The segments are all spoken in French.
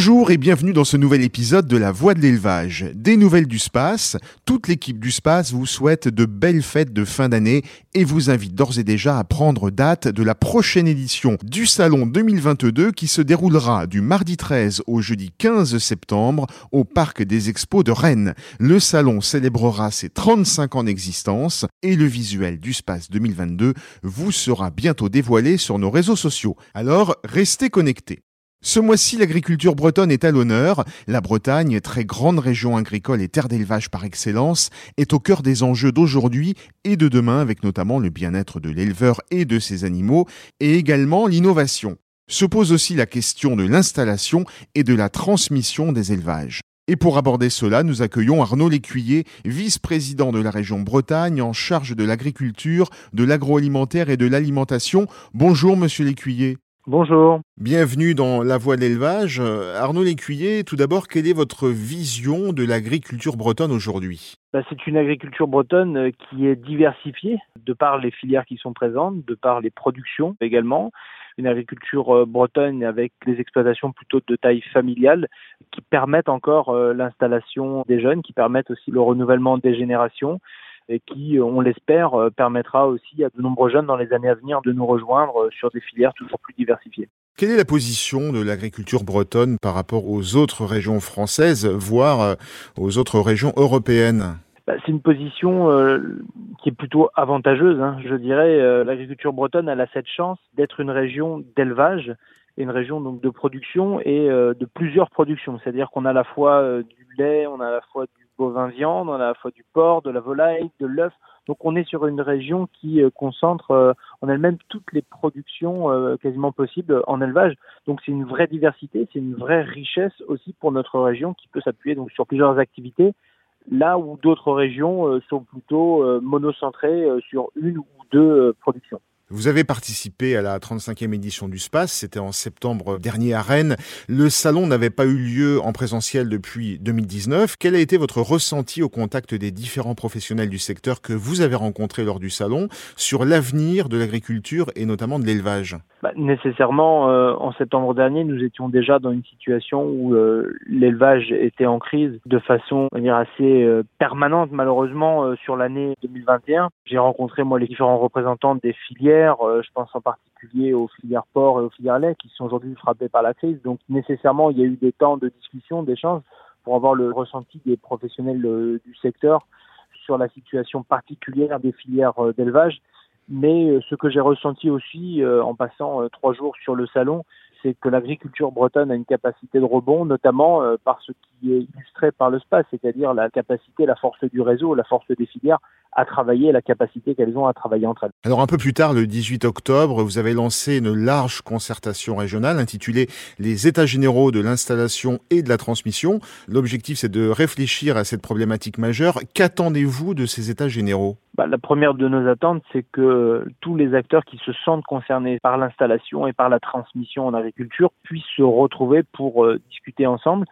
Bonjour et bienvenue dans ce nouvel épisode de La Voix de l'élevage. Des nouvelles du space, toute l'équipe du space vous souhaite de belles fêtes de fin d'année et vous invite d'ores et déjà à prendre date de la prochaine édition du Salon 2022 qui se déroulera du mardi 13 au jeudi 15 septembre au Parc des Expos de Rennes. Le salon célébrera ses 35 ans d'existence et le visuel du space 2022 vous sera bientôt dévoilé sur nos réseaux sociaux. Alors restez connectés. Ce mois-ci, l'agriculture bretonne est à l'honneur. La Bretagne, très grande région agricole et terre d'élevage par excellence, est au cœur des enjeux d'aujourd'hui et de demain, avec notamment le bien-être de l'éleveur et de ses animaux, et également l'innovation. Se pose aussi la question de l'installation et de la transmission des élevages. Et pour aborder cela, nous accueillons Arnaud Lécuyer, vice-président de la région Bretagne en charge de l'agriculture, de l'agroalimentaire et de l'alimentation. Bonjour, monsieur Lécuyer. Bonjour. Bienvenue dans La Voix de l'élevage. Euh, Arnaud Lécuyer, tout d'abord, quelle est votre vision de l'agriculture bretonne aujourd'hui? Bah, C'est une agriculture bretonne euh, qui est diversifiée de par les filières qui sont présentes, de par les productions également. Une agriculture euh, bretonne avec des exploitations plutôt de taille familiale qui permettent encore l'installation des jeunes, qui permettent aussi le renouvellement des générations et qui, euh, on l'espère, euh, permettra aussi à de nombreux jeunes dans les années à venir de nous rejoindre euh, sur des filières toujours plus diversifiées. Quelle est la position de l'agriculture bretonne par rapport aux autres régions françaises, voire aux autres régions européennes? Bah, c'est une position qui est plutôt avantageuse, hein. je dirais. L'agriculture bretonne elle a cette chance d'être une région d'élevage et une région donc de production et de plusieurs productions. C'est-à-dire qu'on a à la fois du lait, on a à la fois bovin viande, on a à la fois du porc, de la volaille, de l'œuf. Donc on est sur une région qui euh, concentre euh, en elle-même toutes les productions euh, quasiment possibles en élevage. Donc c'est une vraie diversité, c'est une vraie richesse aussi pour notre région qui peut s'appuyer donc sur plusieurs activités. Là où d'autres régions sont plutôt monocentrées sur une ou deux productions. Vous avez participé à la 35e édition du SPACE, c'était en septembre dernier à Rennes. Le salon n'avait pas eu lieu en présentiel depuis 2019. Quel a été votre ressenti au contact des différents professionnels du secteur que vous avez rencontrés lors du salon sur l'avenir de l'agriculture et notamment de l'élevage? Bah, Nécessairement, euh, en septembre dernier, nous étions déjà dans une situation où euh, l'élevage était en crise de façon dire, assez euh, permanente malheureusement sur l'année 2021. J'ai rencontré moi les différents représentants des filières euh, je pense en particulier aux filières porc et aux filières lait qui sont aujourd'hui frappées par la crise. Donc nécessairement, il y a eu des temps de discussion, d'échange pour avoir le ressenti des professionnels euh, du secteur sur la situation particulière des filières euh, d'élevage. Mais ce que j'ai ressenti aussi en passant trois jours sur le salon, c'est que l'agriculture bretonne a une capacité de rebond, notamment par ce qui est illustré par le SPAS, c'est-à-dire la capacité, la force du réseau, la force des filières à travailler, la capacité qu'elles ont à travailler entre elles. Alors un peu plus tard, le 18 octobre, vous avez lancé une large concertation régionale intitulée Les États généraux de l'installation et de la transmission. L'objectif, c'est de réfléchir à cette problématique majeure. Qu'attendez-vous de ces États généraux? Bah, La première de nos attentes, c'est que tous les acteurs qui se sentent concernés par l'installation et par la transmission en agriculture puissent se retrouver pour euh, discuter ensemble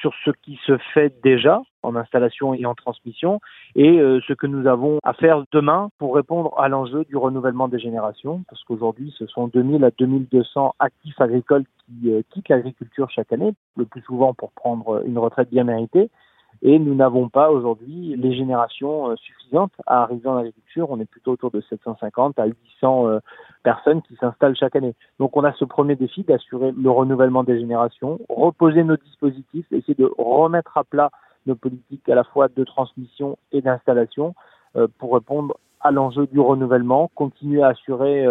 sur ce qui se fait déjà en installation et en transmission et euh, ce que nous avons à faire demain pour répondre à l'enjeu du renouvellement des générations. Parce qu'aujourd'hui ce sont 2000 à 2200 actifs agricoles qui euh, quittent l'agriculture chaque année, le plus souvent pour prendre une retraite bien méritée et nous n'avons pas aujourd'hui les générations euh, suffisantes à arriver en agriculture. On est plutôt autour de 750 à 800 euh, personnes qui s'installent chaque année. Donc on a ce premier défi d'assurer le renouvellement des générations, reposer nos dispositifs, essayer de remettre à plat nos politiques à la fois de transmission et d'installation euh, pour répondre à l'enjeu du renouvellement, continuer à assurer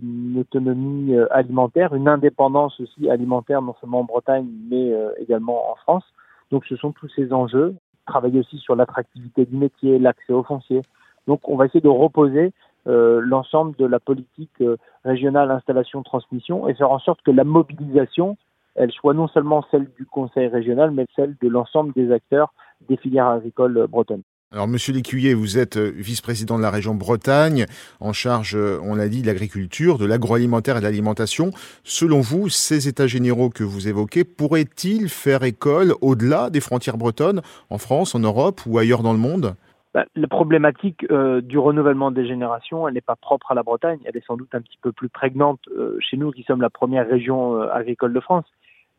une autonomie alimentaire, une indépendance aussi alimentaire, non seulement en Bretagne, mais également en France. Donc ce sont tous ces enjeux. Travailler aussi sur l'attractivité du métier, l'accès aux fonciers. Donc on va essayer de reposer euh, l'ensemble de la politique euh, régionale installation-transmission et faire en sorte que la mobilisation, elle soit non seulement celle du Conseil régional, mais celle de l'ensemble des acteurs des filières agricoles bretonnes. Alors, monsieur Lécuyer, vous êtes euh, vice-président de la région Bretagne, en charge, euh, on l'a dit, de l'agriculture, de l'agroalimentaire et de l'alimentation. Selon vous, ces états généraux que vous évoquez pourraient-ils faire école au-delà des frontières bretonnes, en France, en Europe ou ailleurs dans le monde? Bah, la problématique euh, du renouvellement des générations, elle n'est pas propre à la Bretagne, elle est sans doute un petit peu plus prégnante chez nous qui sommes la première région agricole de France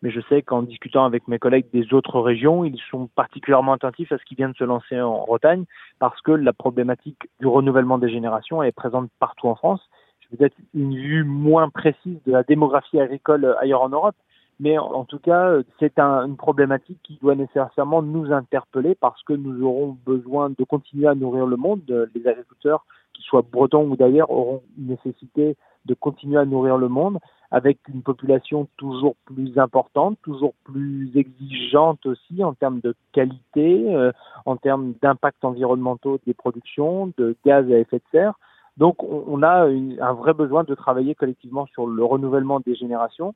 mais je sais qu'en discutant avec mes collègues des autres régions, ils sont particulièrement attentifs à ce qui vient de se lancer en Bretagne, parce que la problématique du renouvellement des générations est présente partout en France. J'ai peut-être une vue moins précise de la démographie agricole ailleurs en Europe, mais en, tout cas, c'est une problématique qui doit nécessairement nous interpeller parce que nous aurons besoin de continuer à nourrir le monde. Les agriculteurs, qu'ils soient bretons ou d'ailleurs, auront une nécessité de continuer à nourrir le monde avec une population toujours plus importante, toujours plus exigeante aussi en termes de qualité, euh, en termes d'impact environnementaux des productions, de gaz à effet de serre. Donc on, a un vrai besoin de travailler collectivement sur le renouvellement des générations.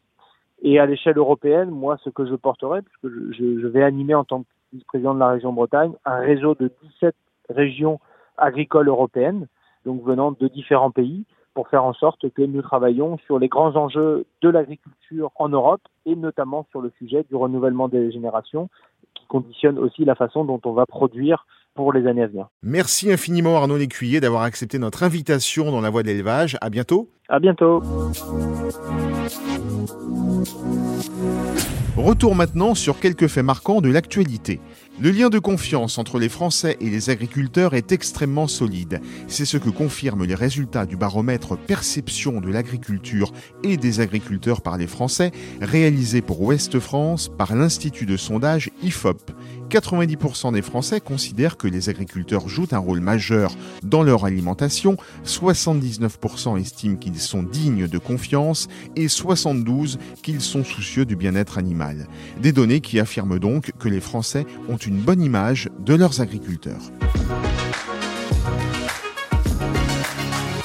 Et à l'échelle européenne, moi, ce que je porterai, puisque je, je vais animer en tant que vice-président de la région Bretagne, un réseau de 17 régions agricoles européennes, donc venant de différents pays, pour faire en sorte que nous travaillons sur les grands enjeux de l'agriculture en Europe et notamment sur le sujet du renouvellement des générations qui conditionne aussi la façon dont on va produire pour les années à venir. Merci infiniment Arnaud Lécuyer d'avoir accepté notre invitation dans la voie de l'élevage. À bientôt. À bientôt. Retour maintenant sur quelques faits marquants de l'actualité. Le lien de confiance entre les Français et les agriculteurs est extrêmement solide. C'est ce que confirment les résultats du baromètre Perception de l'agriculture et des agriculteurs par les Français, réalisé pour Ouest France par l'Institut de sondage IFOP. 90% des Français considèrent que les agriculteurs jouent un rôle majeur dans leur alimentation, 79% estiment qu'ils sont dignes de confiance et 72% qu'ils sont soucieux du bien-être animal. Des données qui affirment donc que les Français ont une bonne image de leurs agriculteurs.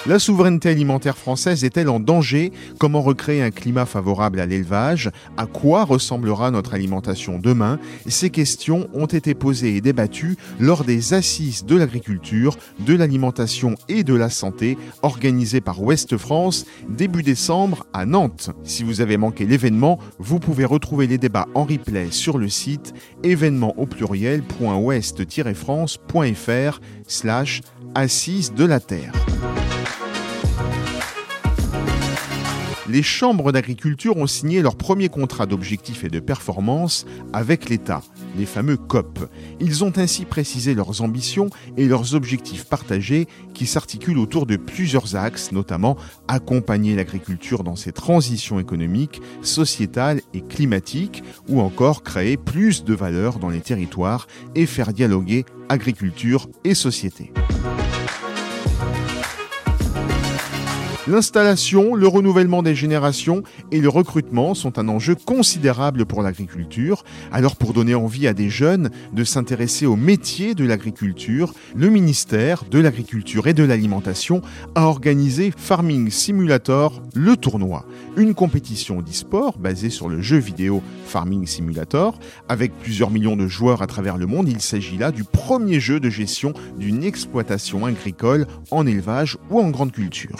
La souveraineté alimentaire française est-elle en danger? Comment recréer un climat favorable à l'élevage? À quoi ressemblera notre alimentation demain? Ces questions ont été posées et débattues lors des assises de l'agriculture, de l'alimentation et de la santé organisées par Ouest France début décembre à Nantes. Si vous avez manqué l'événement, vous pouvez retrouver les débats en replay sur le site événement au pluriel.ouest-france.fr slash assises de la terre. Les chambres d'agriculture ont signé leur premier contrat d'objectifs et de performance avec l'État, les fameux COP. Ils ont ainsi précisé leurs ambitions et leurs objectifs partagés qui s'articulent autour de plusieurs axes, notamment accompagner l'agriculture dans ses transitions économiques, sociétales et climatiques, ou encore créer plus de valeur dans les territoires et faire dialoguer agriculture et société. L'installation, le renouvellement des générations et le recrutement sont un enjeu considérable pour l'agriculture. Alors pour donner envie à des jeunes de s'intéresser au métier de l'agriculture, le ministère de l'Agriculture et de l'Alimentation a organisé Farming Simulator, le tournoi, une compétition d'e-sport basée sur le jeu vidéo Farming Simulator. Avec plusieurs millions de joueurs à travers le monde, il s'agit là du premier jeu de gestion d'une exploitation agricole en élevage ou en grande culture.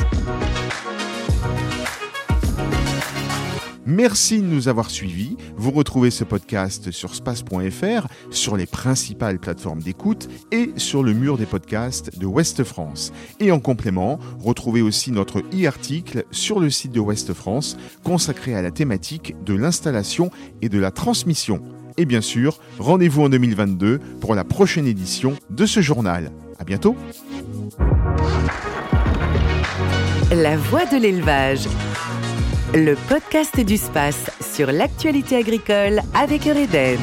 Merci de nous avoir suivis. Vous retrouvez ce podcast sur space.fr, sur les principales plateformes d'écoute et sur le mur des podcasts de Ouest France. Et en complément, retrouvez aussi notre e-article sur le site de Ouest France consacré à la thématique de l'installation et de la transmission. Et bien sûr, rendez-vous en 2022 pour la prochaine édition de ce journal. À bientôt. La voix de l'élevage le podcast du space sur l'actualité agricole avec Eureden.